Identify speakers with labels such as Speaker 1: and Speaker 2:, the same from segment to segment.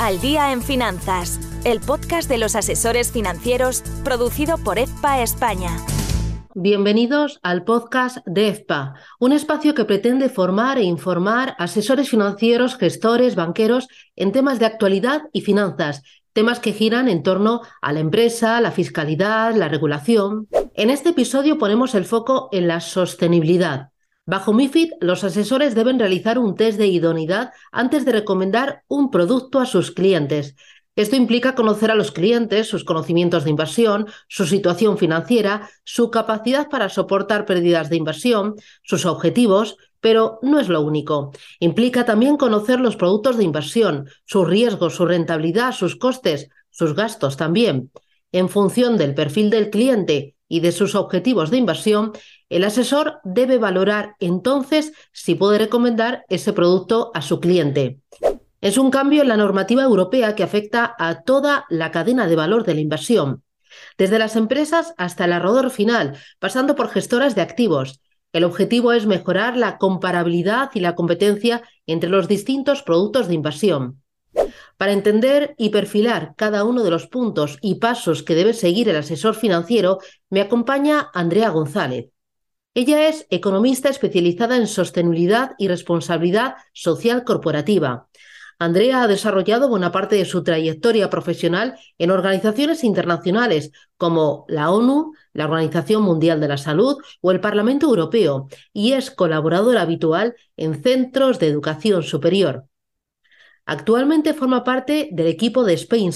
Speaker 1: Al Día en Finanzas, el podcast de los asesores financieros producido por EFPA España.
Speaker 2: Bienvenidos al podcast de EFPA, un espacio que pretende formar e informar asesores financieros, gestores, banqueros en temas de actualidad y finanzas, temas que giran en torno a la empresa, la fiscalidad, la regulación. En este episodio ponemos el foco en la sostenibilidad Bajo MIFID, los asesores deben realizar un test de idoneidad antes de recomendar un producto a sus clientes. Esto implica conocer a los clientes, sus conocimientos de inversión, su situación financiera, su capacidad para soportar pérdidas de inversión, sus objetivos, pero no es lo único. Implica también conocer los productos de inversión, sus riesgos, su rentabilidad, sus costes, sus gastos también. En función del perfil del cliente y de sus objetivos de inversión, el asesor debe valorar entonces si puede recomendar ese producto a su cliente. Es un cambio en la normativa europea que afecta a toda la cadena de valor de la inversión, desde las empresas hasta el ahorrador final, pasando por gestoras de activos. El objetivo es mejorar la comparabilidad y la competencia entre los distintos productos de inversión. Para entender y perfilar cada uno de los puntos y pasos que debe seguir el asesor financiero, me acompaña Andrea González. Ella es economista especializada en sostenibilidad y responsabilidad social corporativa. Andrea ha desarrollado buena parte de su trayectoria profesional en organizaciones internacionales como la ONU, la Organización Mundial de la Salud o el Parlamento Europeo y es colaboradora habitual en centros de educación superior. Actualmente forma parte del equipo de Spain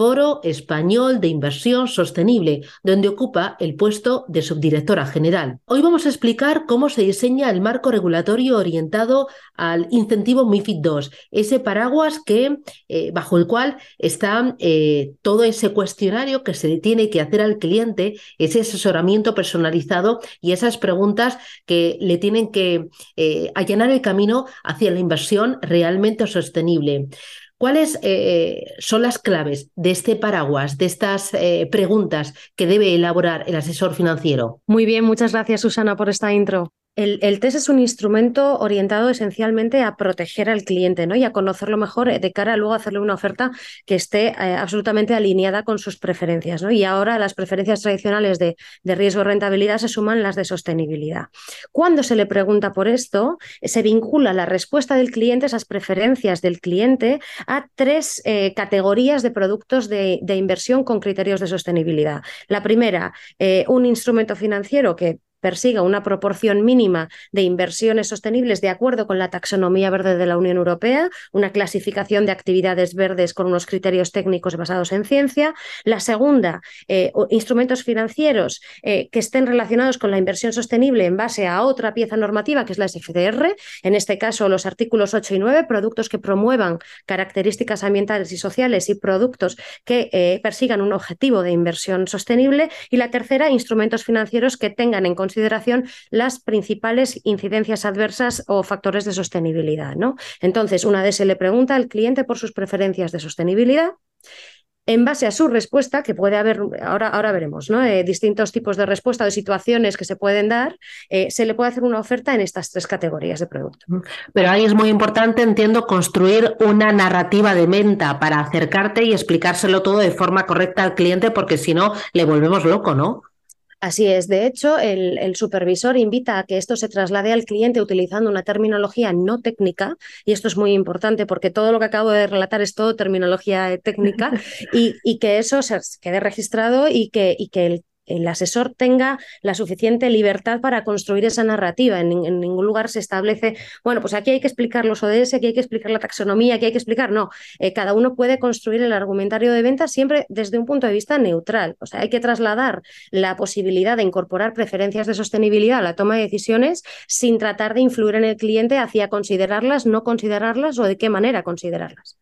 Speaker 2: Foro Español de Inversión Sostenible, donde ocupa el puesto de subdirectora general. Hoy vamos a explicar cómo se diseña el marco regulatorio orientado al incentivo MIFID II, ese paraguas que, eh, bajo el cual está eh, todo ese cuestionario que se tiene que hacer al cliente, ese asesoramiento personalizado y esas preguntas que le tienen que eh, allanar el camino hacia la inversión realmente sostenible. ¿Cuáles eh, son las claves de este paraguas, de estas eh, preguntas que debe elaborar el asesor financiero?
Speaker 3: Muy bien, muchas gracias Susana por esta intro. El, test es un instrumento orientado esencialmente a proteger al cliente ¿no? y a conocerlo mejor eh, de cara a luego hacerle una oferta que esté eh, absolutamente alineada con sus preferencias. ¿no? Y ahora las preferencias tradicionales de, de riesgo rentabilidad se suman las de sostenibilidad. Cuando se le pregunta por esto, se vincula la respuesta del cliente, esas preferencias del cliente, a tres eh, categorías de productos de, de, inversión con criterios de sostenibilidad. La primera, un instrumento financiero que persiga una proporción mínima de inversiones sostenibles de acuerdo con la taxonomía verde de la Unión Europea, una clasificación de actividades verdes con unos criterios técnicos basados en ciencia. La segunda, eh, instrumentos financieros eh, que estén relacionados con la inversión sostenible en base a otra pieza normativa que es la SFDR, en este caso los artículos 8 y 9, productos que promuevan características ambientales y sociales y productos que eh, persigan un objetivo de inversión sostenible. Y la tercera, instrumentos financieros que tengan en consideración las principales incidencias adversas o factores de sostenibilidad. ¿no? Entonces, una vez se le pregunta al cliente por sus preferencias de sostenibilidad en base a su respuesta, que puede haber, ahora, ahora veremos, ¿no? Eh, distintos tipos de respuesta o de situaciones que se pueden dar, eh, se le puede hacer una oferta en estas tres categorías de producto.
Speaker 2: Pero ahí es muy importante, entiendo, construir una narrativa de venta para acercarte y explicárselo todo de forma correcta al cliente, porque si no, le volvemos loco, ¿no?
Speaker 3: Así es. De hecho, el, supervisor invita a que esto se traslade al cliente utilizando una terminología no técnica, y esto es muy importante porque todo lo que acabo de relatar es todo terminología técnica, y, y que eso se quede registrado y que, y que el el asesor tenga la suficiente libertad para construir esa narrativa. En, ningún lugar se establece, bueno, pues aquí hay que explicar los ODS, aquí hay que explicar la taxonomía, aquí hay que explicar. No, eh, cada uno puede construir el argumentario de venta siempre desde un punto de vista neutral. O sea, hay que trasladar la posibilidad de incorporar preferencias de sostenibilidad a la toma de decisiones sin tratar de influir en el cliente hacia considerarlas, no considerarlas o de qué manera considerarlas.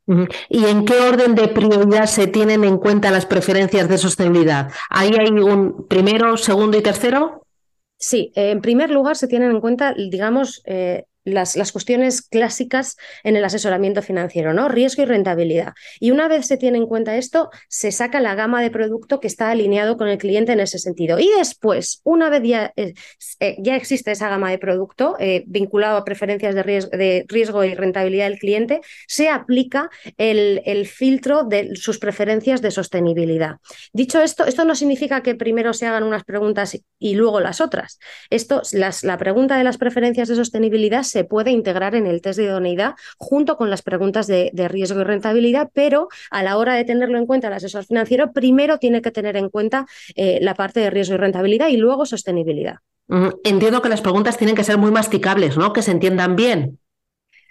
Speaker 2: ¿Y en qué orden de prioridad se tienen en cuenta las preferencias de sostenibilidad? ¿Ahí hay un primero, segundo y tercero?
Speaker 3: Sí, en primer lugar se tienen en cuenta, digamos, eh, las, las, cuestiones clásicas en el asesoramiento financiero, ¿no? Riesgo y rentabilidad. Y una vez se tiene en cuenta esto, se saca la gama de producto que está alineado con el cliente en ese sentido. Y después, una vez ya, eh, eh, ya existe esa gama de producto eh, vinculado a preferencias de riesgo, de riesgo, y rentabilidad del cliente, se aplica el, el filtro de sus preferencias de sostenibilidad. Dicho esto, esto no significa que primero se hagan unas preguntas y luego las otras. Esto, las, la pregunta de las preferencias de sostenibilidad se puede integrar en el test de idoneidad junto con las preguntas de, riesgo y rentabilidad, pero a la hora de tenerlo en cuenta el asesor financiero, primero tiene que tener en cuenta eh, la parte de riesgo y rentabilidad y luego sostenibilidad.
Speaker 2: Entiendo que las preguntas tienen que ser muy masticables, ¿no? Que se entiendan bien.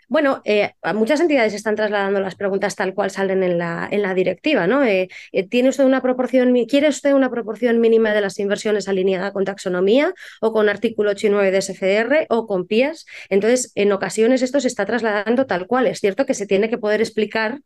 Speaker 3: Bueno, eh, muchas entidades están trasladando las preguntas tal cual salen en la, en la directiva, ¿no? Eh, eh, ¿Tiene usted una proporción, quiere usted una proporción mínima de las inversiones alineada con taxonomía o con artículo 8 y 9 de SFR o con PIAS? Entonces, en ocasiones esto se está trasladando tal cual. Es cierto que se tiene que poder explicar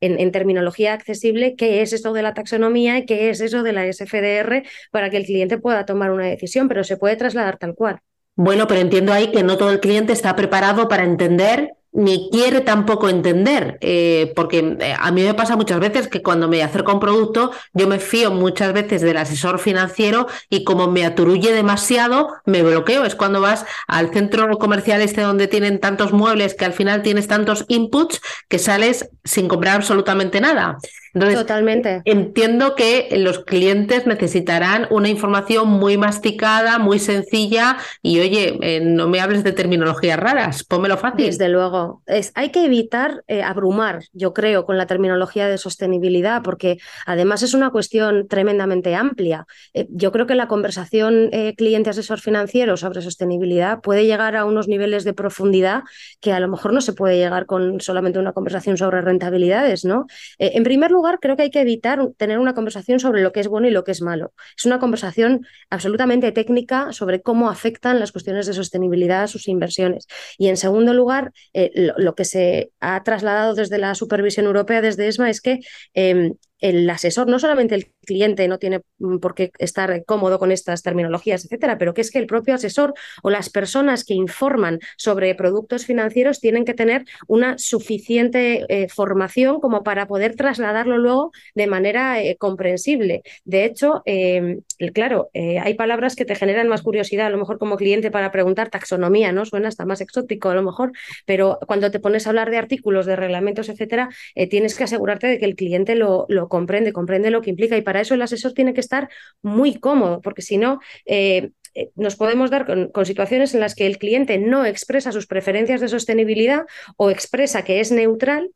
Speaker 3: en, en terminología accesible qué es esto de la taxonomía y qué es eso de la SFDR para que el cliente pueda tomar una decisión, pero se puede trasladar tal cual.
Speaker 2: Bueno, pero entiendo ahí que no todo el cliente está preparado para entender ni quiere tampoco entender, eh, porque eh, a mí me pasa muchas veces que cuando me acerco a un producto, yo me fío muchas veces del asesor financiero y como me aturulle demasiado, me bloqueo. Es cuando vas al centro comercial este donde tienen tantos muebles que al final tienes tantos inputs que sales sin comprar absolutamente nada.
Speaker 3: Totalmente.
Speaker 2: Entiendo que los clientes necesitarán una información muy masticada, muy sencilla y oye, eh, no me hables de terminologías raras, pómelo fácil.
Speaker 3: Desde luego. Es, hay que evitar eh, abrumar, yo creo, con la terminología de sostenibilidad, porque además es una cuestión tremendamente amplia. Eh, yo creo que la conversación cliente-asesor financiero sobre sostenibilidad puede llegar a unos niveles de profundidad que a lo mejor no se puede llegar con solamente una conversación sobre rentabilidades, ¿no? en primer lugar, creo que hay que evitar tener una conversación sobre lo que es bueno y lo que es malo. Es una conversación absolutamente técnica sobre cómo afectan las cuestiones de sostenibilidad a sus inversiones. Y en segundo lugar, eh, lo, que se ha trasladado desde la supervisión europea, desde ESMA, es que em, el asesor, no solamente el cliente no tiene mm, por qué estar cómodo con estas terminologías, etcétera, pero que es que el propio asesor o las personas que informan sobre productos financieros tienen que tener una suficiente eh, formación como para poder trasladarlo luego de manera eh, comprensible. De hecho, em, claro, eh, hay palabras que te generan más curiosidad, a lo mejor como cliente para preguntar taxonomía, ¿no? Suena hasta más exótico a lo mejor, pero cuando te pones a hablar de artículos, de reglamentos, etcétera, tienes que asegurarte de que el cliente lo, lo comprende, comprende lo que implica y para eso el asesor tiene que estar muy cómodo, porque si no, eh, eh, nos podemos dar con, situaciones en las que el cliente no expresa sus preferencias de sostenibilidad o expresa que es neutral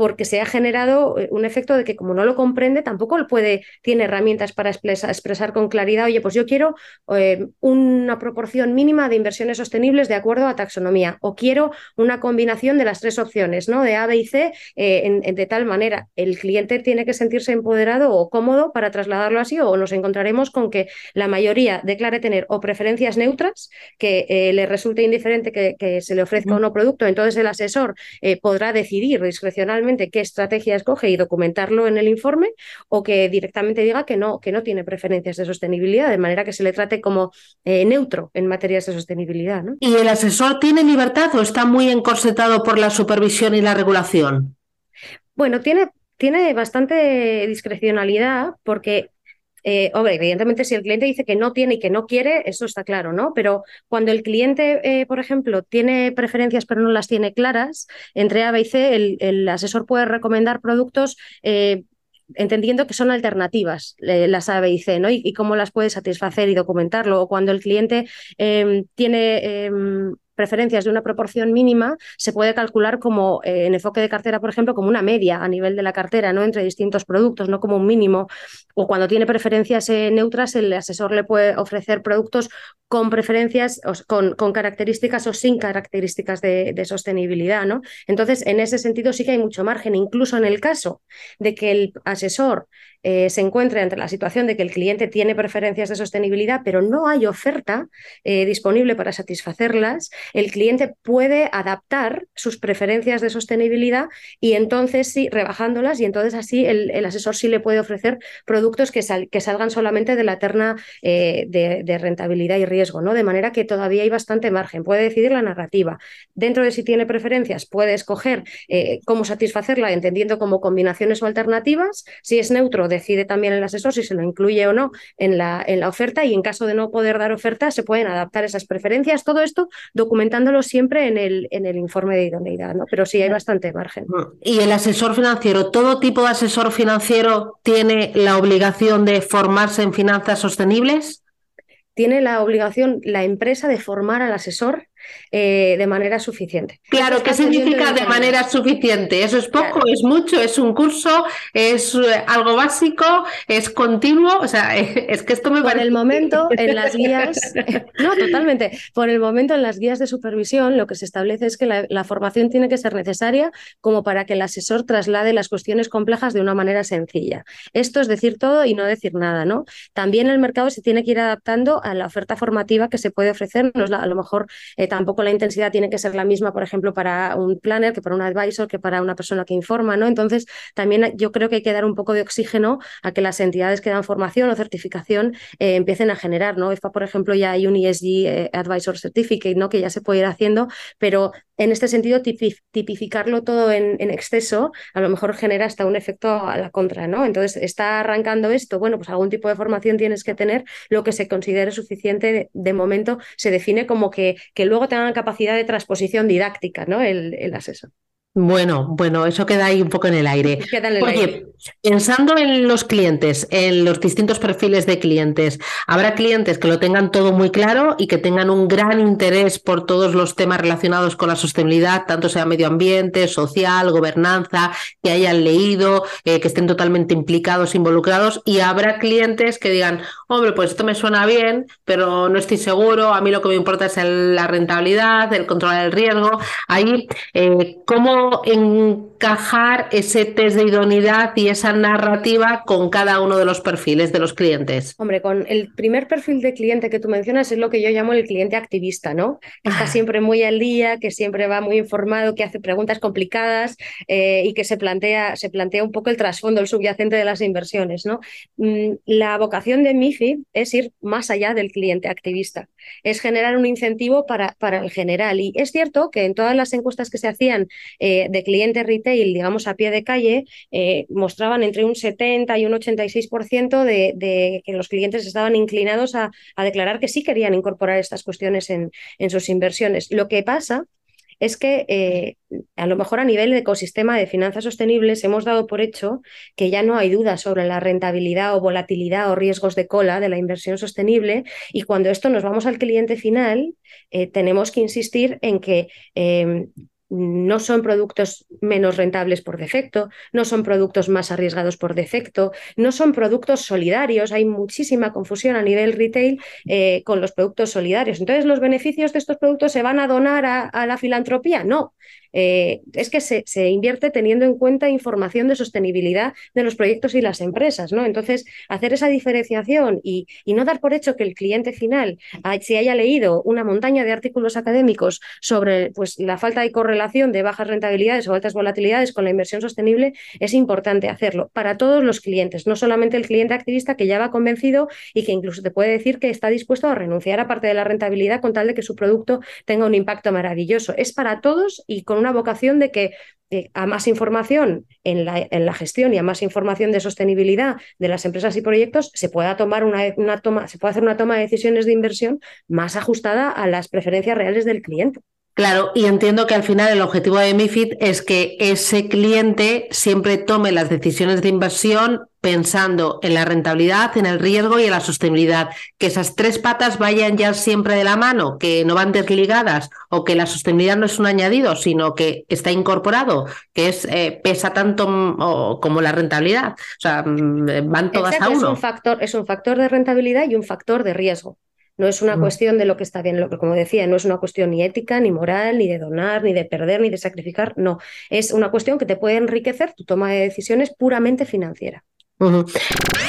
Speaker 3: porque se ha generado eh, un efecto de que como no lo comprende, tampoco puede, tiene herramientas para expresar, con claridad, oye, pues yo quiero eh, una proporción mínima de inversiones sostenibles de acuerdo a taxonomía, o quiero una combinación de las tres opciones, ¿no? De A, B y C, eh, de tal manera. El cliente tiene que sentirse empoderado o cómodo para trasladarlo así, o nos encontraremos con que la mayoría declare tener o preferencias neutras, que le resulte indiferente que, que, se le ofrezca o no producto, entonces el asesor podrá decidir discrecionalmente qué estrategia escoge y documentarlo en el informe o que directamente diga que no, que no tiene preferencias de sostenibilidad, de manera que se le trate como eh, neutro en materias de sostenibilidad.
Speaker 2: ¿Y el asesor tiene libertad o está muy encorsetado por la supervisión y la regulación?
Speaker 3: Bueno, tiene, tiene bastante discrecionalidad porque eh, evidentemente, si el cliente dice que no tiene y que no quiere, eso está claro, ¿no? Pero cuando el cliente, eh, por ejemplo, tiene preferencias pero no las tiene claras, entre A, B y C, el, asesor puede recomendar productos. Eh, entendiendo que son alternativas las A, B y C, ¿no? Y, y, cómo las puede satisfacer y documentarlo. O cuando el cliente tiene em, preferencias de una proporción mínima se puede calcular como eh, en enfoque de cartera, por ejemplo, como una media a nivel de la cartera, ¿no? Entre distintos productos, no como un mínimo. O cuando tiene preferencias eh, neutras, el asesor le puede ofrecer productos con preferencias, con, con características o sin características de, sostenibilidad, ¿no? Entonces, en ese sentido sí que hay mucho margen, incluso en el caso de que el asesor eh, se encuentre ante la situación de que el cliente tiene preferencias de sostenibilidad, pero no hay oferta disponible para satisfacerlas, el cliente puede adaptar sus preferencias de sostenibilidad y entonces sí, rebajándolas y entonces así el, asesor sí le puede ofrecer productos que, que salgan solamente de la terna eh, de, rentabilidad y riesgo, ¿no? De manera que todavía hay bastante margen. Puede decidir la narrativa. Dentro de si tiene preferencias, puede escoger eh, cómo satisfacerla, entendiendo como combinaciones o alternativas. Si es neutro, decide también el asesor si se lo incluye o no en la, en la oferta y en caso de no poder dar oferta, se pueden adaptar esas preferencias. Todo esto documentándolo siempre en el, en el informe de idoneidad, ¿no? Pero sí hay bastante margen.
Speaker 2: ¿Y el asesor financiero, todo tipo de asesor financiero tiene la obligación de formarse en finanzas sostenibles?
Speaker 3: Tiene la obligación la empresa de formar al asesor eh, de manera suficiente.
Speaker 2: Claro, ¿qué significa de manera suficiente? ¿Eso es poco, es mucho, es un curso, es eh, algo básico, es continuo? O sea, es que esto me
Speaker 3: Por el momento, en las guías, no, totalmente, por el momento en las guías de supervisión lo que se establece es que la, formación tiene que ser necesaria como para que el asesor traslade las cuestiones complejas de una manera sencilla. Esto es decir todo y no decir nada, ¿no? También el mercado se tiene que ir adaptando a la oferta formativa que se puede ofrecer, no a lo mejor eh, tampoco la intensidad tiene que ser la misma, por ejemplo, para un planner que para un advisor, que para una persona que informa, ¿no? Entonces, también yo creo que hay que dar un poco de oxígeno a que las entidades que dan formación o certificación eh, empiecen a generar, ¿no? EFA, por ejemplo, ya hay un ESG eh, Advisor Certificate, ¿no? Que ya se puede ir haciendo, pero en este sentido, tipificarlo todo en, exceso a lo mejor genera hasta un efecto a la contra, ¿no? Entonces, está arrancando esto, bueno, pues algún tipo de formación tienes que tener, lo que se considere suficiente de, momento se define como que, que luego tengan capacidad de transposición didáctica, ¿no? El, el asesor.
Speaker 2: Bueno, bueno, eso queda ahí un poco en el aire. Oye, pensando en los clientes, en los distintos perfiles de clientes, habrá clientes que lo tengan todo muy claro y que tengan un gran interés por todos los temas relacionados con la sostenibilidad, tanto sea medio ambiente, social, gobernanza, que hayan leído, eh, que estén totalmente implicados, involucrados, y habrá clientes que digan, hombre, pues esto me suena bien, pero no estoy seguro, a mí lo que me importa es la rentabilidad, el control del riesgo. Ahí, eh, ¿cómo encajar ese test de idoneidad y esa narrativa con cada uno de los perfiles de los clientes?
Speaker 3: Hombre, con el primer perfil de cliente que tú mencionas es lo que yo llamo el cliente activista, ¿no? Que está ah. siempre muy al día, que siempre va muy informado, que hace preguntas complicadas eh, y que se plantea, se plantea un poco el trasfondo, el subyacente de las inversiones, ¿no? Mm, la vocación de Es ir más allá del cliente activista, es generar un incentivo para, para el general. Y es cierto que en todas las encuestas que se hacían eh, de clientes retail, digamos, a pie de calle, eh, mostraban entre un 70 y un 86% de, de, que los clientes estaban inclinados a, declarar que sí querían incorporar estas cuestiones en, sus inversiones. Lo que pasa es que eh, a lo mejor a nivel de ecosistema de finanzas sostenibles hemos dado por hecho que ya no hay duda sobre la rentabilidad o volatilidad o riesgos de cola de la inversión sostenible y cuando esto nos vamos al cliente final tenemos que insistir en que no son productos menos rentables por defecto, no son productos más arriesgados por defecto, no son productos solidarios. Hay muchísima confusión a nivel retail eh, con los productos solidarios. Entonces, ¿los beneficios de estos productos se van a donar a la filantropía? No, eh, es que se, invierte teniendo en cuenta información de sostenibilidad de los proyectos y las empresas, ¿no? Entonces, hacer esa diferenciación y, no dar por hecho que el cliente final se haya leído una montaña de artículos académicos sobre pues, la falta de correlación de bajas rentabilidades o altas volatilidades con la inversión sostenible, es importante hacerlo para todos los clientes, no solamente el cliente activista que ya va convencido y que incluso te puede decir que está dispuesto a renunciar a parte de la rentabilidad con tal de que su producto tenga un impacto maravilloso. Es para todos y con una vocación de que a más información en la, en la, gestión y a más información de sostenibilidad de las empresas y proyectos, se pueda tomar una, una toma, se puede hacer una toma de decisiones de inversión más ajustada a las preferencias reales del cliente.
Speaker 2: Claro, y entiendo que al final el objetivo de MIFID es que ese cliente siempre tome las decisiones de inversión pensando en la rentabilidad, en el riesgo y en la sostenibilidad. Que esas tres patas vayan ya siempre de la mano, que no van desligadas o que la sostenibilidad no es un añadido, sino que está incorporado, que es eh, pesa tanto como la rentabilidad. O sea, van todas a uno.
Speaker 3: Es un, factor, es un factor de rentabilidad y un factor de riesgo. No es una mm. cuestión de lo que está bien, lo que, como decía, no es una cuestión ni ética, ni moral, ni de donar, ni de perder, ni de sacrificar, no. Es una cuestión que te puede enriquecer tu toma de decisiones puramente financiera.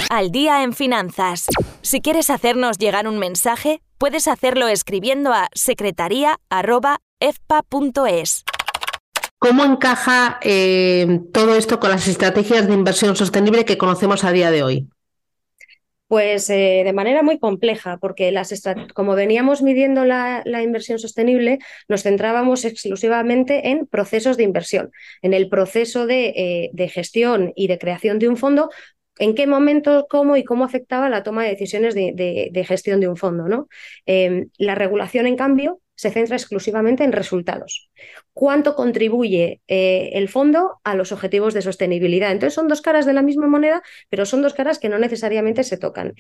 Speaker 1: Al día en finanzas. Si quieres hacernos llegar un mensaje, puedes hacerlo escribiendo a secretaría.efpa.es.
Speaker 2: ¿Cómo encaja eh, todo esto con las estrategias de inversión sostenible que conocemos a día de hoy?
Speaker 3: Pues eh, de manera muy compleja, porque las como veníamos midiendo la, inversión sostenible, nos centrábamos exclusivamente en procesos de inversión, en el proceso de, eh, gestión y de creación de un fondo, en qué momento, cómo y cómo afectaba la toma de decisiones de, gestión de un fondo. ¿no? Em, la regulación, en cambio, se centra exclusivamente en resultados. ¿Cuánto contribuye eh, el fondo a los objetivos de sostenibilidad? Entonces son dos caras de la misma moneda, pero son dos caras que no necesariamente se tocan.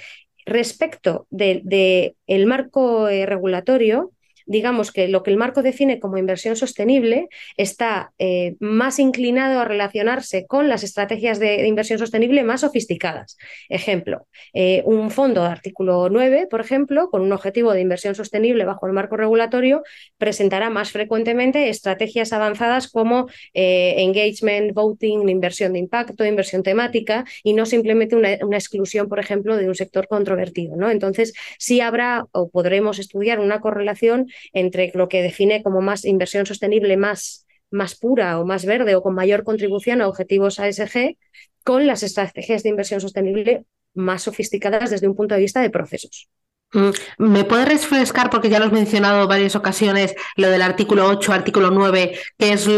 Speaker 3: Respecto del de, marco eh, regulatorio, digamos que lo que el marco define como inversión sostenible está eh, más inclinado a relacionarse con las estrategias de, inversión sostenible más sofisticadas. Ejemplo, eh, un fondo de artículo 9, por ejemplo, con un objetivo de inversión sostenible bajo el marco regulatorio, presentará más frecuentemente estrategias avanzadas como eh, engagement, voting, inversión de impacto, inversión temática y no simplemente una, una exclusión, por ejemplo, de un sector controvertido. ¿no? Entonces, sí habrá o podremos estudiar una correlación entre lo que define como más inversión sostenible más, más pura o más verde o con mayor contribución a objetivos ASG con las estrategias de inversión sostenible más sofisticadas desde un punto de vista de procesos.
Speaker 2: Mm, ¿Me puedes refrescar, porque ya lo has mencionado varias ocasiones, lo del artículo 8, artículo 9, que es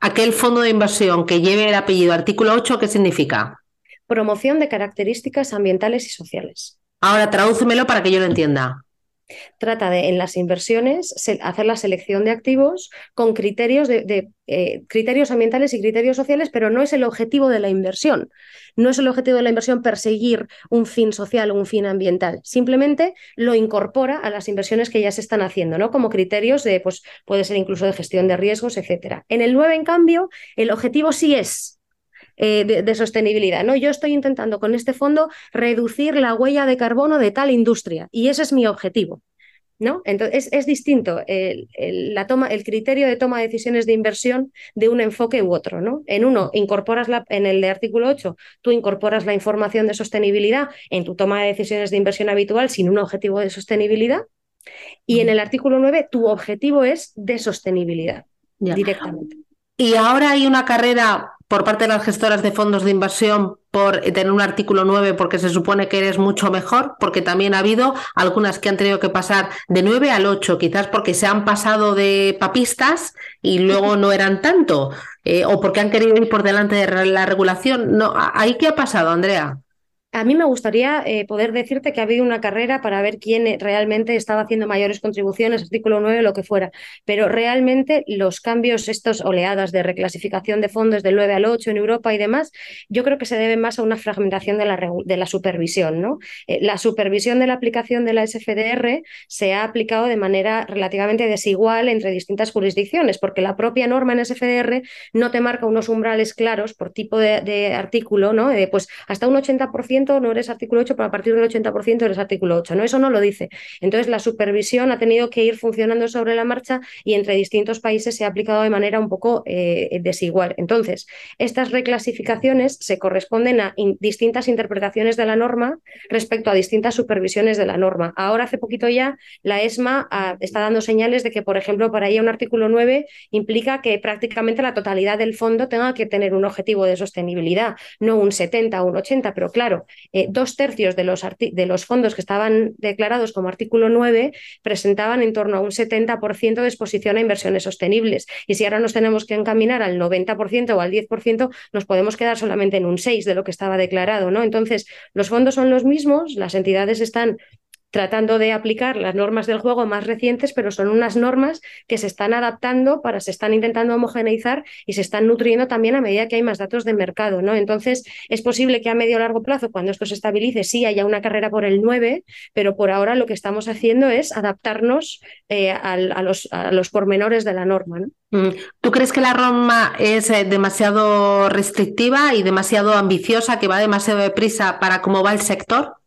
Speaker 2: aquel fondo de inversión que lleve el apellido artículo 8, ¿qué significa?
Speaker 3: Promoción de características ambientales y sociales.
Speaker 2: Ahora tradúcemelo para que yo lo entienda.
Speaker 3: Trata de, en las inversiones, hacer la selección de activos con criterios, de, eh, criterios ambientales y criterios sociales, pero no es el objetivo de la inversión. No es el objetivo de la inversión perseguir un fin social o un fin ambiental. Simplemente lo incorpora a las inversiones que ya se están haciendo, ¿no? Como criterios de, pues, puede ser incluso de gestión de riesgos, etcétera. En el 9, en cambio, el objetivo sí es eh, de, sostenibilidad. ¿no? Yo estoy intentando con este fondo reducir la huella de carbono de tal industria y ese es mi objetivo. ¿No? Entonces es, distinto el, la toma, el criterio de toma de decisiones de inversión de un enfoque u otro. ¿no? En uno incorporas la, en el de artículo 8, tú incorporas la información de sostenibilidad en tu toma de decisiones de inversión habitual sin un objetivo de sostenibilidad. Y en el artículo 9, tu objetivo es de sostenibilidad directamente.
Speaker 2: Y ahora hay una carrera por parte de las gestoras de fondos de inversión por tener un artículo 9 porque se supone que eres mucho mejor, porque también ha habido algunas que han tenido que pasar de 9 al 8, quizás porque se han pasado de papistas y luego no eran tanto, eh, o porque han querido ir por delante de la regulación. No, ¿Ahí qué ha pasado, Andrea?
Speaker 3: A mí me gustaría eh, poder decirte que ha habido una carrera para ver quién eh, realmente estaba haciendo mayores contribuciones, artículo 9, lo que fuera, pero realmente los cambios, estos oleadas de reclasificación de fondos del 9 al 8 en Europa y demás, yo creo que se deben más a una fragmentación de la, de la supervisión. ¿no? Eh, la supervisión de la aplicación de la SFDR se ha aplicado de manera relativamente desigual entre distintas jurisdicciones, porque la propia norma en SFDR no te marca unos umbrales claros por tipo de, de artículo, ¿no? pues hasta un 80% no eres artículo 8, pero a partir del 80% eres artículo 8. ¿no? Eso no lo dice. Entonces, la supervisión ha tenido que ir funcionando sobre la marcha y entre distintos países se ha aplicado de manera un poco eh, desigual. Entonces, estas reclasificaciones se corresponden a distintas interpretaciones de la norma respecto a distintas supervisiones de la norma. Ahora, hace poquito ya, la ESMA ah, está dando señales de que, por ejemplo, para ella un artículo 9 implica que prácticamente la totalidad del fondo tenga que tener un objetivo de sostenibilidad, no un 70 o un 80, pero claro, eh, dos tercios de los, de los fondos que estaban declarados como artículo 9 presentaban en torno a un 70% de exposición a inversiones sostenibles. Y si ahora nos tenemos que encaminar al 90% o al 10%, nos podemos quedar solamente en un 6% de lo que estaba declarado. ¿no? Entonces, los fondos son los mismos, las entidades están tratando de aplicar las normas del juego más recientes, pero son unas normas que se están adaptando para, se están intentando homogeneizar y se están nutriendo también a medida que hay más datos de mercado, ¿no? Entonces, es posible que a medio o largo plazo, cuando esto se estabilice, sí haya una carrera por el 9, pero por ahora lo que estamos haciendo es adaptarnos eh, a, los, pormenores de la norma, ¿no?
Speaker 2: Mm. ¿Tú crees que la norma es eh, demasiado restrictiva y demasiado ambiciosa, que va demasiado deprisa para cómo va el sector?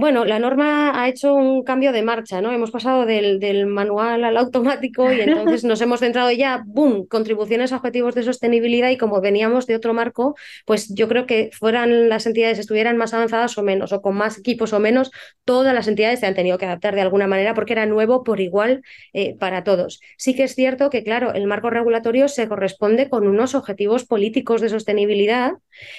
Speaker 3: Bueno, la norma ha hecho un cambio de marcha, ¿no? Hemos pasado del, manual al automático y entonces nos hemos centrado ya, ¡boom!, contribuciones a objetivos de sostenibilidad y como veníamos de otro marco, pues yo creo que fueran las entidades, estuvieran más avanzadas o menos, o con más equipos o menos, todas las entidades se han tenido que adaptar de alguna manera porque era nuevo por igual eh, para todos. Sí que es cierto que, claro, el marco regulatorio se corresponde con unos objetivos políticos de sostenibilidad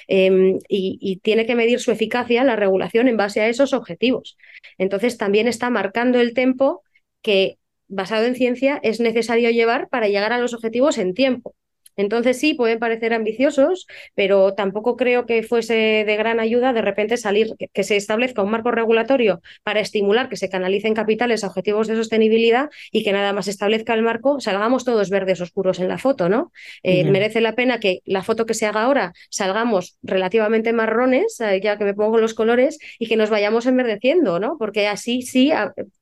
Speaker 3: em, y, y tiene que medir su eficacia la regulación en base a esos objetivos objetivos. Entonces, también está marcando el tiempo que, basado en ciencia, es necesario llevar para llegar a los objetivos en tiempo. Entonces sí, pueden parecer ambiciosos, pero tampoco creo que fuese de gran ayuda de repente salir, que, se establezca un marco regulatorio para estimular que se canalicen capitales a objetivos de sostenibilidad y que nada más establezca el marco, salgamos todos verdes oscuros en la foto, ¿no? Eh, merece la pena que la foto que se haga ahora salgamos relativamente marrones, eh, ya que me pongo los colores, y que nos vayamos enverdeciendo, ¿no? Porque así sí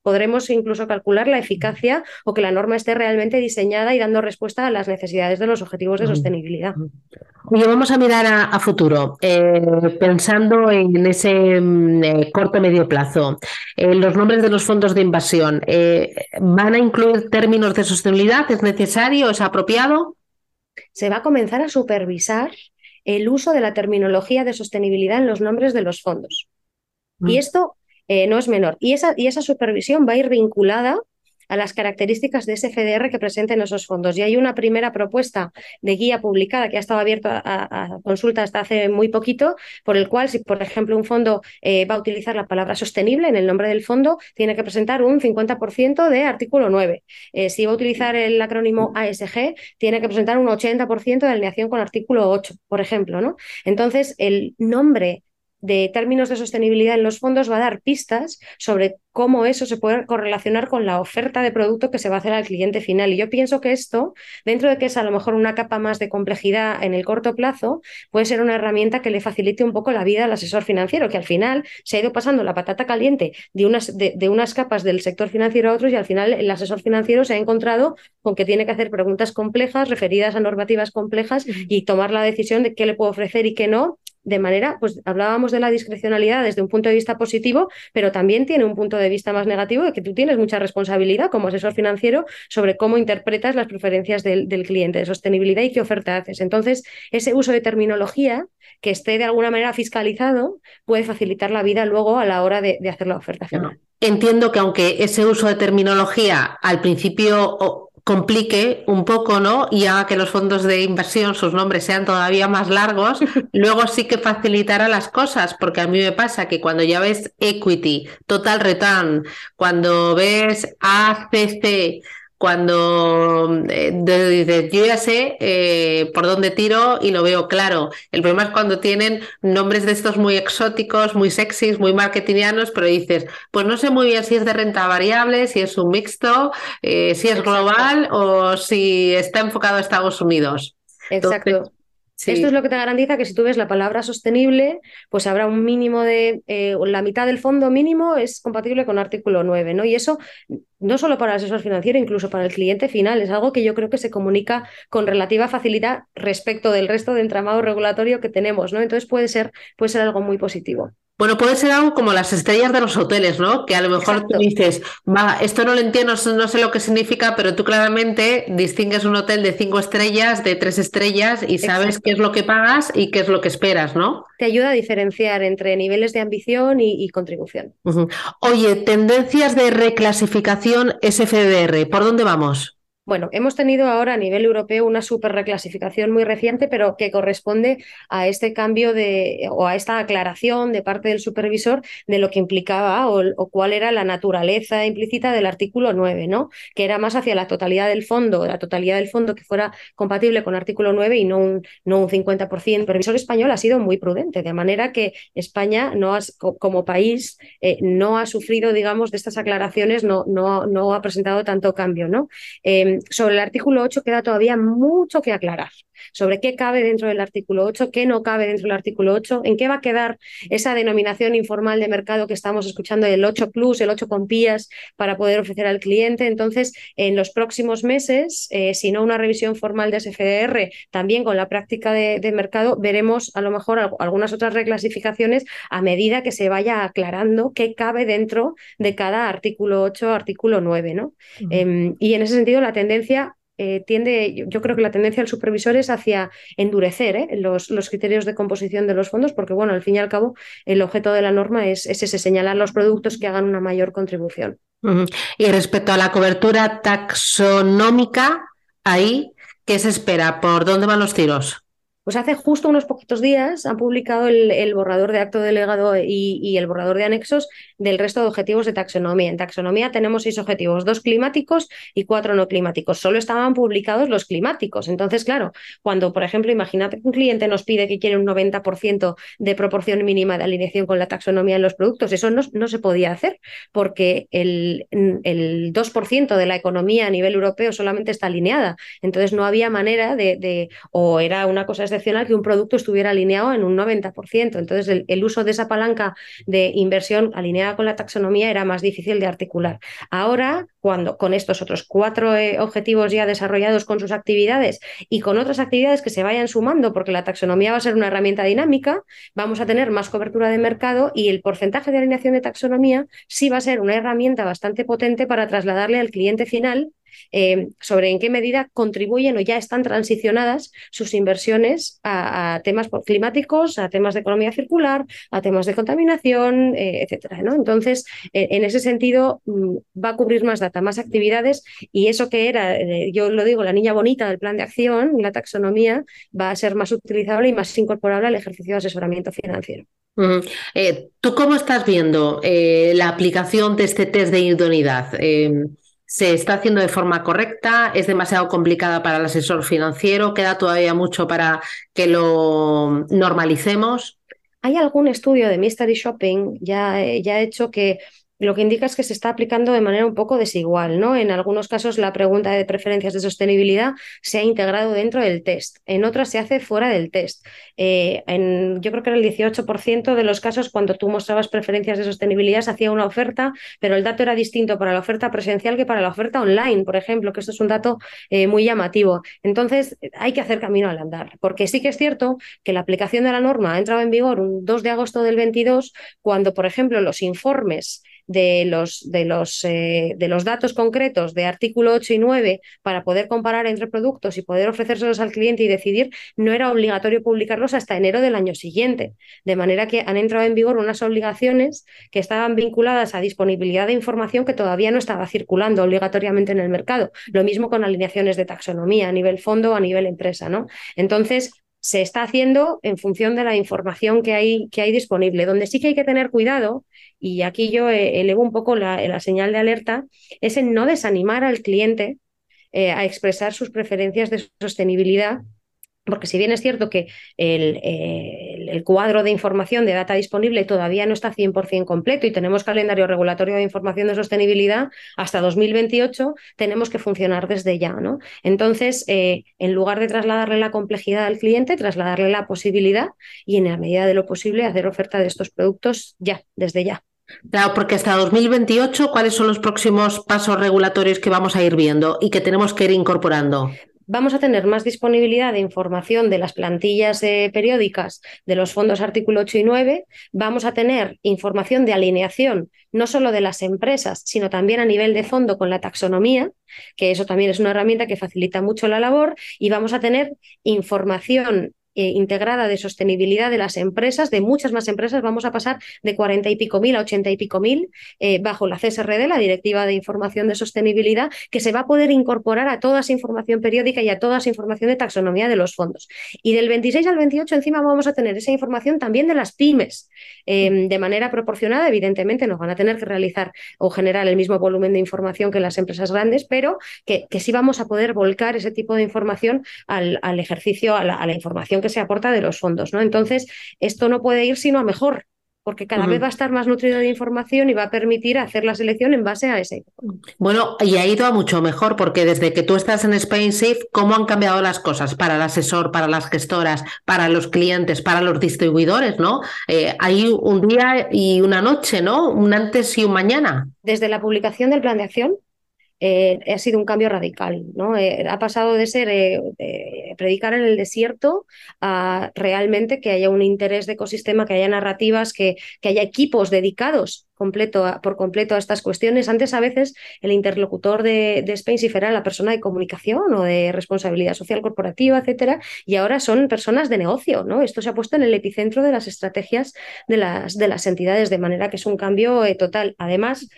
Speaker 3: podremos incluso calcular la eficacia o que la norma esté realmente diseñada y dando respuesta a las necesidades de los objetivos de sostenibilidad.
Speaker 2: Oye, vamos a mirar a, futuro, eh, pensando en ese mm, eh, corto medio plazo. Eh, los nombres de los fondos de inversión, ¿van a incluir términos de sostenibilidad? ¿Es necesario? ¿Es apropiado?
Speaker 3: Se va a comenzar a supervisar el uso de la terminología de sostenibilidad en los nombres de los fondos. Y mm. esto no es menor. Y esa, y esa supervisión va a ir vinculada a las características de ese FDR que presenten esos fondos. Y hay una primera propuesta de guía publicada que ha estado abierta a, consulta hasta hace muy poquito, por el cual, si por ejemplo un fondo eh, va a utilizar la palabra sostenible en el nombre del fondo, tiene que presentar un 50% de artículo 9. Eh, si va a utilizar el acrónimo ASG, tiene que presentar un 80% de alineación con artículo 8, por ejemplo. ¿no? Entonces, el nombre de términos de sostenibilidad en los fondos va a dar pistas sobre cómo eso se puede correlacionar con la oferta de producto que se va a hacer al cliente final. Y yo pienso que esto, dentro de que es a lo mejor una capa más de complejidad en el corto plazo, puede ser una herramienta que le facilite un poco la vida al asesor financiero, que al final se ha ido pasando la patata caliente de unas, de, unas capas del sector financiero a otros y al final el asesor financiero se ha encontrado con que tiene que hacer preguntas complejas referidas a normativas complejas y tomar la decisión de qué le puedo ofrecer y qué no de manera, pues hablábamos de la discrecionalidad desde un punto de vista positivo, pero también tiene un punto de vista más negativo de que tú tienes mucha responsabilidad como asesor financiero sobre cómo interpretas las preferencias del, cliente de sostenibilidad y qué oferta haces. Entonces, ese uso de terminología que esté de alguna manera fiscalizado puede facilitar la vida luego a la hora de, hacer la oferta final.
Speaker 2: Entiendo que aunque ese uso de terminología al principio complique un poco, ¿no? Y haga que los fondos de inversión, sus nombres sean todavía más largos, luego sí que facilitará las cosas, porque a mí me pasa que cuando ya ves equity, total return, cuando ves ACC, cuando eh, dices, yo ya sé eh, por dónde tiro y lo veo claro. El problema es cuando tienen nombres de estos muy exóticos, muy sexys, muy marketingianos, pero dices, pues no sé muy bien si es de renta variable, si es un mixto, eh, si es global o si está enfocado a Estados Unidos.
Speaker 3: Exacto. Esto es lo que te garantiza que si tú ves la palabra sostenible, pues habrá un mínimo de, eh, la mitad del fondo mínimo es compatible con artículo 9, ¿no? Y eso no solo para el asesor financiero, incluso para el cliente final, es algo que yo creo que se comunica con relativa facilidad respecto del resto de entramado regulatorio que tenemos, ¿no? Entonces puede ser, puede ser algo muy positivo.
Speaker 2: Bueno, puede ser algo como las estrellas de los hoteles, ¿no? Que a lo mejor tú dices, va, esto no lo entiendo, no sé lo que significa, pero tú claramente distingues un hotel de cinco estrellas, de tres estrellas y sabes qué es lo que pagas y qué es lo que esperas, ¿no?
Speaker 3: Te ayuda a diferenciar entre niveles de ambición y, contribución.
Speaker 2: Oye, tendencias de reclasificación SFDR, ¿por dónde vamos?
Speaker 3: Bueno, hemos tenido ahora a nivel europeo una super reclasificación muy reciente, pero que corresponde a este cambio de o a esta aclaración de parte del supervisor de lo que implicaba o, cuál era la naturaleza implícita del artículo 9, ¿no? Que era más hacia la totalidad del fondo, la totalidad del fondo que fuera compatible con artículo 9 y no un, no un 50%. El supervisor español ha sido muy prudente, de manera que España no como país eh, no ha sufrido, digamos, de estas aclaraciones, no, no, no ha presentado tanto cambio, ¿no? Em, sobre el artículo 8 queda todavía mucho que aclarar sobre qué cabe dentro del artículo 8, qué no cabe dentro del artículo 8, en qué va a quedar esa denominación informal de mercado que estamos escuchando, el 8 plus, el 8 con pías, para poder ofrecer al cliente. Entonces, en los próximos meses, eh, si no una revisión formal de SFDR, también con la práctica de, mercado, veremos a lo mejor algunas otras reclasificaciones a medida que se vaya aclarando qué cabe dentro de cada artículo 8, artículo 9. ¿no? Em, y en ese sentido, la tendencia eh, tiende, yo creo que la tendencia del supervisor es hacia endurecer ¿eh? los, los, criterios de composición de los fondos, porque bueno, al fin y al cabo, el objeto de la norma es, ese, señalar los productos que hagan una mayor contribución.
Speaker 2: Y respecto a la cobertura taxonómica, ahí, ¿qué se espera? ¿Por dónde van los tiros?
Speaker 3: Pues hace justo unos poquitos días han publicado el, borrador de acto delegado y, el borrador de anexos del resto de objetivos de taxonomía. En taxonomía tenemos seis objetivos, dos climáticos y cuatro no climáticos. Solo estaban publicados los climáticos. Entonces, claro, cuando, por ejemplo, imagínate que un cliente nos pide que quiere un 90% de proporción mínima de alineación con la taxonomía en los productos, eso no, se podía hacer porque el, el 2% de la economía a nivel europeo solamente está alineada. Entonces, no había manera de, o era una cosa que un producto estuviera alineado en un 90%. Entonces, el, uso de esa palanca de inversión alineada con la taxonomía era más difícil de articular. Ahora, cuando con estos otros cuatro eh, objetivos ya desarrollados con sus actividades y con otras actividades que se vayan sumando, porque la taxonomía va a ser una herramienta dinámica, vamos a tener más cobertura de mercado y el porcentaje de alineación de taxonomía sí va a ser una herramienta bastante potente para trasladarle al cliente final eh, sobre en qué medida contribuyen o ya están transicionadas sus inversiones a, temas climáticos, a temas de economía circular, a temas de contaminación, eh, etcétera. Entonces, eh, en ese sentido, mm, va a cubrir más data, más actividades y eso que era, yo lo digo, la niña bonita del plan de acción, la taxonomía, va a ser más utilizable y más incorporable al ejercicio de asesoramiento financiero.
Speaker 2: ¿Tú cómo estás viendo la aplicación de este test de idoneidad? Se está haciendo de forma correcta, es demasiado complicada para el asesor financiero, queda todavía mucho para que lo normalicemos.
Speaker 3: Hay algún estudio de Mystery Shopping ya, eh, ya hecho que lo que indica es que se está aplicando de manera un poco desigual, ¿no? En algunos casos la pregunta de preferencias de sostenibilidad se ha integrado dentro del test, en otras se hace fuera del test. Eh, yo creo que era el 18% de los casos cuando tú mostrabas preferencias de sostenibilidad se hacía una oferta, pero el dato era distinto para la oferta presencial que para la oferta online, por ejemplo, que esto es un dato eh, muy llamativo. Entonces hay que hacer camino al andar, porque sí que es cierto que la aplicación de la norma ha entrado en vigor un 2 de agosto del 22, cuando, por ejemplo, los informes de los, de los, eh, de los datos concretos de artículo 8 y 9 para poder comparar entre productos y poder ofrecérselos al cliente y decidir, no era obligatorio publicarlos hasta enero del año siguiente. De manera que han entrado en vigor unas obligaciones que estaban vinculadas a disponibilidad de información que todavía no estaba circulando obligatoriamente en el mercado. Lo mismo con alineaciones de taxonomía a nivel fondo a nivel empresa. ¿no? Entonces, se está haciendo en función de la información que hay, que hay disponible. Donde sí que hay que tener cuidado, y aquí yo eh, elevo un poco la, señal de alerta, es en no desanimar al cliente eh, a expresar sus preferencias de sostenibilidad porque si bien es cierto que el, cuadro de información de data disponible todavía no está 100% completo y tenemos calendario regulatorio de información de sostenibilidad hasta 2028, tenemos que funcionar desde ya. ¿no? Entonces, eh, en lugar de trasladarle la complejidad al cliente, trasladarle la posibilidad y en la medida de lo posible hacer oferta de estos productos ya, desde ya.
Speaker 2: Claro, porque hasta 2028, ¿cuáles son los próximos pasos regulatorios que vamos a ir viendo y que tenemos que ir incorporando?
Speaker 3: Vamos a tener más disponibilidad de información de las plantillas eh, periódicas de los fondos artículo 8 y 9, vamos a tener información de alineación no solo de las empresas, sino también a nivel de fondo con la taxonomía, que eso también es una herramienta que facilita mucho la labor, y vamos a tener información eh, integrada de sostenibilidad de las empresas, de muchas más empresas, vamos a pasar de 40 y pico mil a 80 y pico mil eh, bajo la CSRD, la Directiva de Información de Sostenibilidad, que se va a poder incorporar a toda esa información periódica y a toda esa información de taxonomía de los fondos. Y del 26 al 28 encima vamos a tener esa información también de las pymes, em, de manera proporcionada, evidentemente nos van a tener que realizar o generar el mismo volumen de información que las empresas grandes, pero que, sí vamos a poder volcar ese tipo de información al, ejercicio, a la, a la información que se aporta de los fondos. ¿no? Entonces, esto no puede ir sino a mejor, porque cada vez va a estar más nutrido de información y va a permitir hacer la selección en base a ese.
Speaker 2: Bueno, y ha ido a mucho mejor, porque desde que tú estás en Spain Safe, ¿cómo han cambiado las cosas para el asesor, para las gestoras, para los clientes, para los distribuidores, ¿no? Eh, hay un día y una noche, ¿no? Un antes y un mañana.
Speaker 3: Desde la publicación del plan de acción, eh, ha sido un cambio radical. ¿no? Eh, ha pasado de ser eh, predicar en el desierto a realmente que haya un interés de ecosistema, que haya narrativas, que, que haya equipos dedicados por completo a estas cuestiones. Antes a veces el interlocutor de, de era la persona de comunicación o de responsabilidad social corporativa, etcétera, y ahora son personas de negocio. ¿no? Esto se ha puesto en el epicentro de las estrategias de las, de las entidades, de manera que es un cambio total. Además,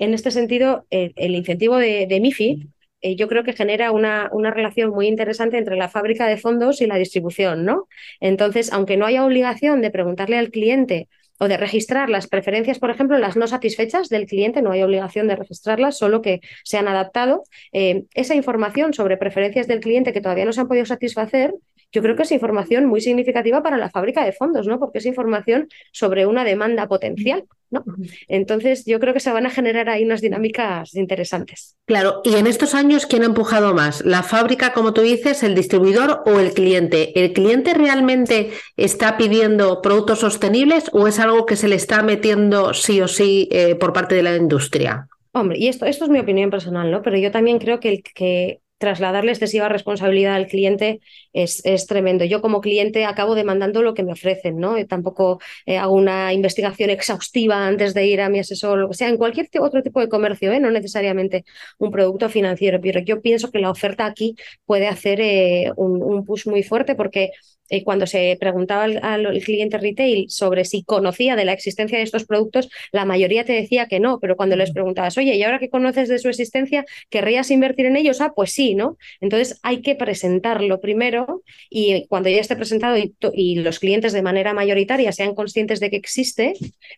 Speaker 3: en este sentido, eh, el incentivo de, de MIFID eh, yo creo que genera una, una, relación muy interesante entre la fábrica de fondos y la distribución, ¿no? Entonces, aunque no haya obligación de preguntarle al cliente o de registrar las preferencias, por ejemplo, las no satisfechas del cliente, no hay obligación de registrarlas, solo que se han adaptado. Eh, esa información sobre preferencias del cliente que todavía no se han podido satisfacer, yo creo que es información muy significativa para la fábrica de fondos, ¿no? Porque es información sobre una demanda potencial. ¿no? Entonces, yo creo que se van a generar ahí unas dinámicas interesantes.
Speaker 2: Claro, y en estos años, ¿quién ha empujado más? ¿La fábrica, como tú dices, el distribuidor o el cliente? ¿El cliente realmente está pidiendo productos sostenibles o es algo que se le está metiendo sí o sí eh, por parte de la industria?
Speaker 3: Hombre, y esto, esto es mi opinión personal, ¿no? Pero yo también creo que, el, que trasladarle excesiva responsabilidad al cliente es, es, tremendo. Yo como cliente acabo demandando lo que me ofrecen, ¿no? tampoco eh, hago una investigación exhaustiva antes de ir a mi asesor, que sea, en cualquier otro tipo de comercio, ¿eh? no necesariamente un producto financiero, pero yo pienso que la oferta aquí puede hacer eh, un, un push muy fuerte porque eh, cuando se preguntaba al, cliente retail sobre si conocía de la existencia de estos productos, la mayoría te decía que no, pero cuando les preguntabas, oye, ¿y ahora que conoces de su existencia, querrías invertir en ellos? Ah, pues sí, ¿no? Entonces hay que presentarlo primero y cuando ya esté presentado y, los clientes de manera mayoritaria sean conscientes de que existe,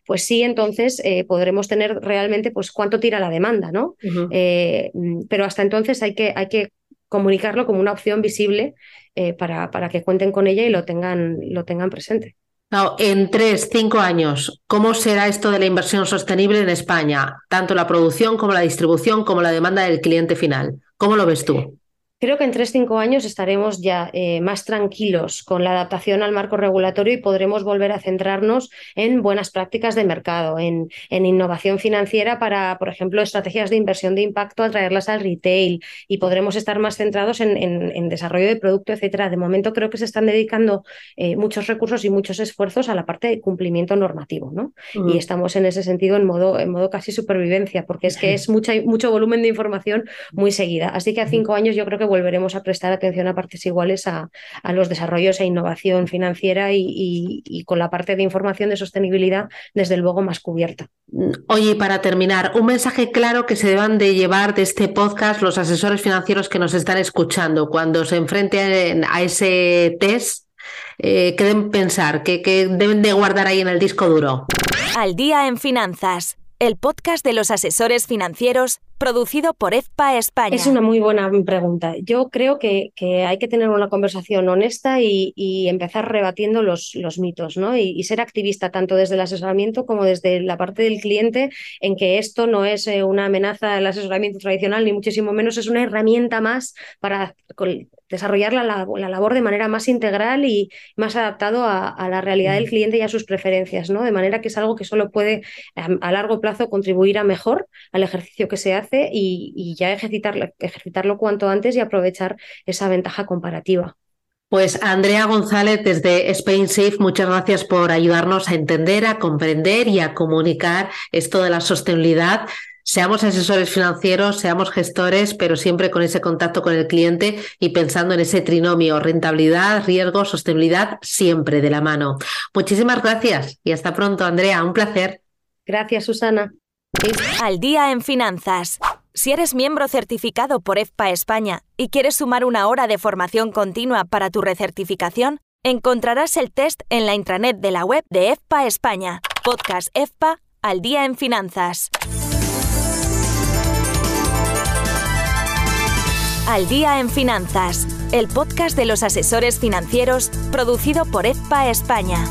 Speaker 3: pues sí, entonces eh, podremos tener realmente pues cuánto tira la demanda, ¿no? Eh, pero hasta entonces hay que, hay que comunicarlo como una opción visible eh, para, para, que cuenten con ella y lo tengan, lo tengan presente.
Speaker 2: en tres, cinco años, ¿cómo será esto de la inversión sostenible en España? Tanto la producción como la distribución, como la demanda del cliente final. ¿Cómo lo ves tú?
Speaker 3: Creo que en tres cinco años estaremos ya eh, más tranquilos con la adaptación al marco regulatorio y podremos volver a centrarnos en buenas prácticas de mercado, en, en innovación financiera para, por ejemplo, estrategias de inversión de impacto, atraerlas al retail y podremos estar más centrados en, en, desarrollo de producto, etcétera. De momento creo que se están dedicando eh, muchos recursos y muchos esfuerzos a la parte de cumplimiento normativo, ¿no? Y estamos en ese sentido en modo, en modo casi supervivencia, porque es que es mucha, mucho volumen de información muy seguida. Así que a cinco años yo creo que volveremos a prestar atención a partes iguales a, los desarrollos e innovación financiera y, con la parte de información de sostenibilidad, desde luego, más cubierta.
Speaker 2: Oye, para terminar, un mensaje claro que se deban de llevar de este podcast los asesores financieros que nos están escuchando cuando se enfrenten a ese test. Eh, ¿Qué deben pensar? ¿Qué, ¿Qué deben de guardar ahí en el disco duro?
Speaker 1: Al día en finanzas el podcast de los asesores financieros producido por EFPA España.
Speaker 3: Es una muy buena pregunta. Yo creo que, hay que tener una conversación honesta y, empezar rebatiendo los, los mitos, ¿no? Y, ser activista tanto desde el asesoramiento como desde la parte del cliente en que esto no es eh, una amenaza al asesoramiento tradicional, ni muchísimo menos es una herramienta más para desarrollar la, la, labor de manera más integral y más adaptado a, la realidad del cliente y a sus preferencias, ¿no? De manera que es algo que solo puede a, largo plazo contribuir a mejor al ejercicio que se hace y, ya ejercitarlo, ejercitarlo cuanto antes y aprovechar esa ventaja comparativa.
Speaker 2: Pues Andrea González desde Spain Safe, muchas gracias por ayudarnos a entender, a comprender y a comunicar esto de la sostenibilidad Seamos asesores financieros, seamos gestores, pero siempre con ese contacto con el cliente y pensando en ese trinomio rentabilidad, riesgo, sostenibilidad, siempre de la mano. Muchísimas gracias y hasta pronto, Andrea. Un placer.
Speaker 3: Gracias, Susana.
Speaker 1: Al día en finanzas. Si eres miembro certificado por EFPA España y quieres sumar una hora de formación continua para tu recertificación, encontrarás el test en la intranet de la web de EFPA España. Podcast EFPA al día en finanzas. Al Día en Finanzas, el podcast de los asesores financieros producido por EFPA España.